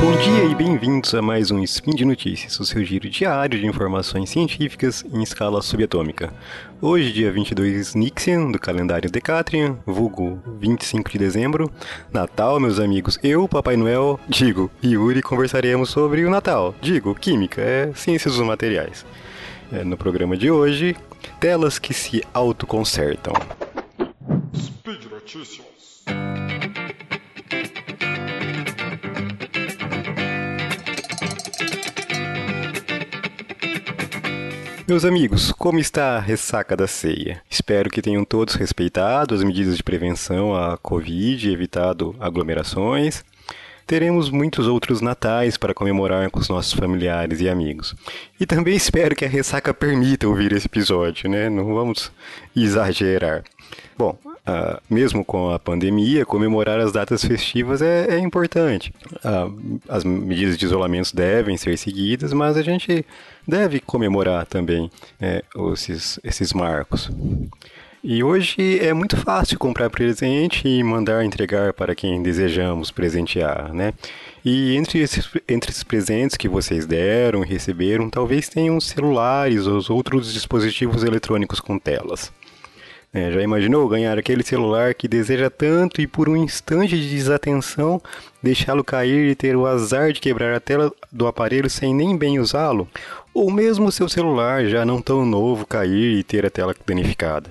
Bom dia e bem-vindos a mais um Spin de Notícias, o seu giro diário de informações científicas em escala subatômica. Hoje, dia 22 Nixian, do calendário Decatrian, vulgo 25 de dezembro, Natal, meus amigos. Eu, Papai Noel, digo, Yuri, conversaremos sobre o Natal. Digo, química, é ciências dos materiais. É, no programa de hoje, telas que se autoconsertam. Speed Notícias. Meus amigos, como está a ressaca da ceia? Espero que tenham todos respeitado as medidas de prevenção à Covid evitado aglomerações. Teremos muitos outros natais para comemorar com os nossos familiares e amigos. E também espero que a ressaca permita ouvir esse episódio, né? Não vamos exagerar. Bom, Mesmo com a pandemia, comemorar as datas festivas é, é importante. As medidas de isolamento devem ser seguidas, mas a gente deve comemorar também é, esses, esses marcos. E hoje é muito fácil comprar presente e mandar entregar para quem desejamos presentear, né? E entre esses, entre esses presentes que vocês deram e receberam, talvez tenham celulares ou outros dispositivos eletrônicos com telas. É, já imaginou ganhar aquele celular que deseja tanto e por um instante de desatenção deixá-lo cair e ter o azar de quebrar a tela do aparelho sem nem bem usá-lo? Ou mesmo seu celular já não tão novo cair e ter a tela danificada?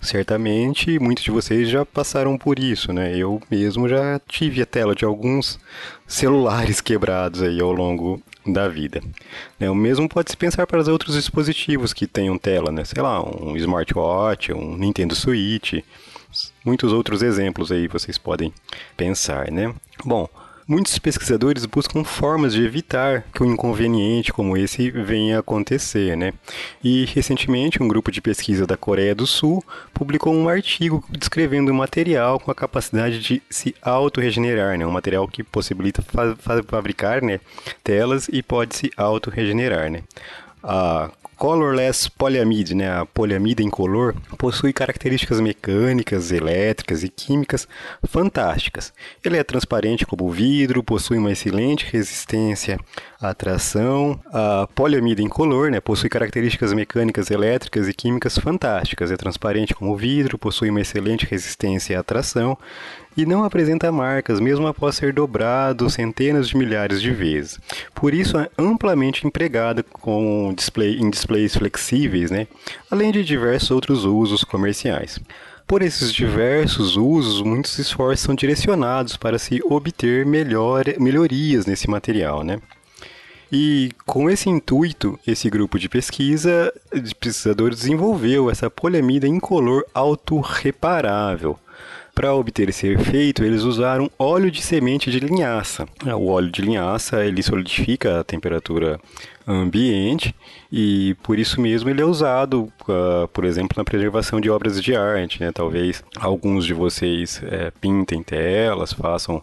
Certamente muitos de vocês já passaram por isso, né? Eu mesmo já tive a tela de alguns celulares quebrados aí ao longo da vida. Né? O mesmo pode se pensar para os outros dispositivos que tenham tela, né? sei lá, um smartwatch, um Nintendo Switch, muitos outros exemplos aí vocês podem pensar, né? Bom, Muitos pesquisadores buscam formas de evitar que um inconveniente como esse venha a acontecer, né? E recentemente um grupo de pesquisa da Coreia do Sul publicou um artigo descrevendo um material com a capacidade de se auto-regenerar, né? Um material que possibilita fa fabricar, né, telas e pode se auto-regenerar, né? A Colorless polyamide, né, a poliamida incolor, possui características mecânicas, elétricas e químicas fantásticas. Ele é transparente como vidro, possui uma excelente resistência à tração. A poliamida incolor né, possui características mecânicas, elétricas e químicas fantásticas. É transparente como vidro, possui uma excelente resistência à tração e não apresenta marcas, mesmo após ser dobrado centenas de milhares de vezes. Por isso é amplamente empregada com display, em displays flexíveis, né? além de diversos outros usos comerciais. Por esses diversos usos, muitos esforços são direcionados para se obter melhor, melhorias nesse material. Né? E com esse intuito, esse grupo de pesquisa de pesquisadores desenvolveu essa poliamida incolor autorreparável, para obter esse efeito, eles usaram óleo de semente de linhaça. É, o óleo de linhaça ele solidifica a temperatura ambiente e por isso mesmo ele é usado, uh, por exemplo, na preservação de obras de arte. Né? Talvez alguns de vocês é, pintem telas, façam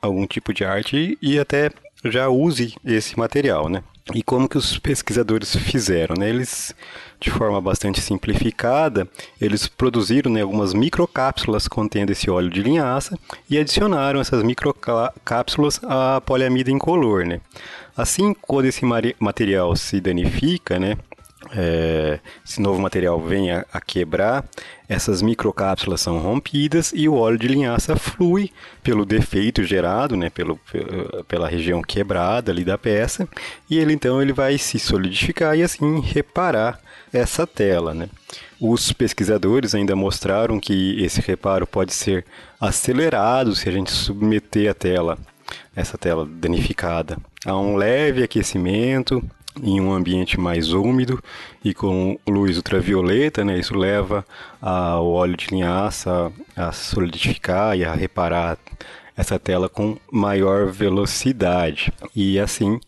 algum tipo de arte e, e até já use esse material, né? E como que os pesquisadores fizeram? Né? Eles, de forma bastante simplificada, eles produziram né, algumas microcápsulas contendo esse óleo de linhaça e adicionaram essas microcápsulas à poliamida incolor. Né? Assim, quando esse material se danifica, né, é, esse novo material vem a, a, quebrar, essas microcápsulas são rompidas e o óleo de linhaça flui pelo defeito gerado, né, pelo, pela região quebrada ali da peça, e ele então ele vai se solidificar e assim reparar essa tela. Né. Os pesquisadores ainda mostraram que esse reparo pode ser acelerado se a gente submeter a tela, essa tela danificada, a um leve aquecimento em um ambiente mais úmido e com luz ultravioleta, né? Isso leva o óleo de linhaça a solidificar e a reparar essa tela com maior velocidade. E assim,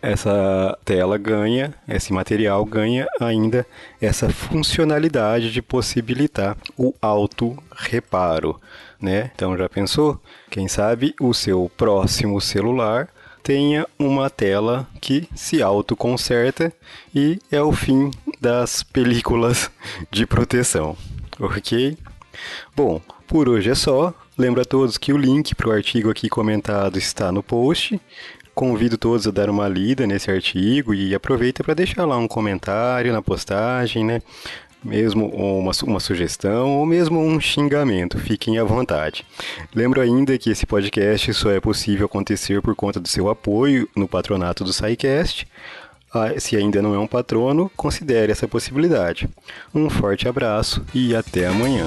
essa tela ganha, esse material ganha ainda essa funcionalidade de possibilitar o auto reparo, né? Então já pensou? Quem sabe o seu próximo celular tenha uma tela que se autoconserta e é o fim das películas de proteção, ok? Bom, por hoje é só. Lembro a todos que o link para o artigo aqui comentado está no post. Convido todos a dar uma lida nesse artigo e aproveita para deixar lá um comentário na postagem, né? Mesmo uma, uma sugestão ou mesmo um xingamento, fiquem à vontade. Lembro ainda que esse podcast só é possível acontecer por conta do seu apoio no patronato do SciCast. Ah, se ainda não é um patrono, considere essa possibilidade. Um forte abraço e até amanhã.